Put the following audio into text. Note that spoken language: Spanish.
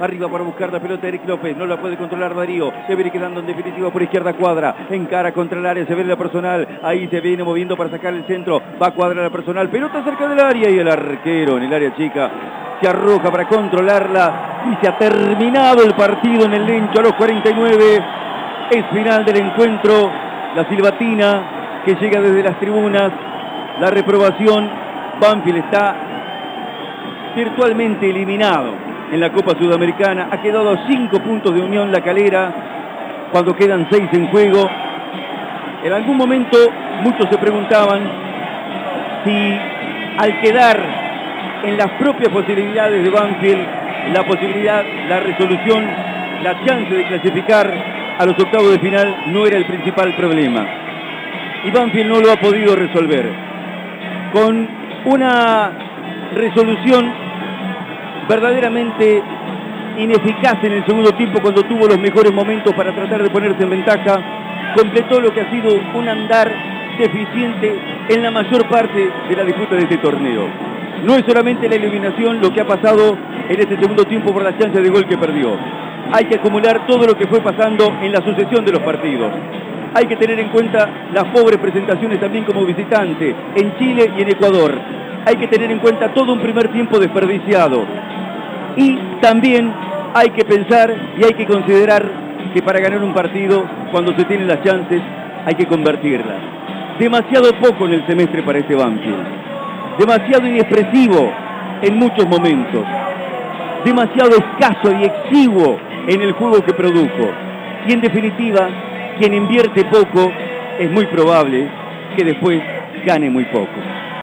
Arriba para buscar la pelota Eric López. No la puede controlar Darío. Se viene quedando en definitiva por izquierda cuadra. Encara contra el área. Se ve la personal. Ahí se viene moviendo para sacar el centro. Va a cuadrar la personal. Pelota cerca del área y el arquero en el área chica se arroja para controlarla y se ha terminado el partido en el Lencho a los 49. Es final del encuentro. La silbatina que llega desde las tribunas. La reprobación. Banfield está virtualmente eliminado en la Copa Sudamericana. Ha quedado a cinco puntos de Unión La Calera cuando quedan seis en juego. En algún momento muchos se preguntaban si al quedar en las propias posibilidades de Banfield, la posibilidad, la resolución, la chance de clasificar a los octavos de final no era el principal problema. Y Banfield no lo ha podido resolver. Con una resolución verdaderamente ineficaz en el segundo tiempo cuando tuvo los mejores momentos para tratar de ponerse en ventaja, completó lo que ha sido un andar deficiente en la mayor parte de la disputa de este torneo. No es solamente la eliminación lo que ha pasado en este segundo tiempo por la chance de gol que perdió. Hay que acumular todo lo que fue pasando en la sucesión de los partidos. Hay que tener en cuenta las pobres presentaciones también como visitante en Chile y en Ecuador. Hay que tener en cuenta todo un primer tiempo desperdiciado. Y también hay que pensar y hay que considerar que para ganar un partido, cuando se tienen las chances, hay que convertirlas. Demasiado poco en el semestre para este Banfield. Demasiado inexpresivo en muchos momentos. Demasiado escaso y exiguo en el juego que produjo. Y en definitiva, quien invierte poco es muy probable que después gane muy poco.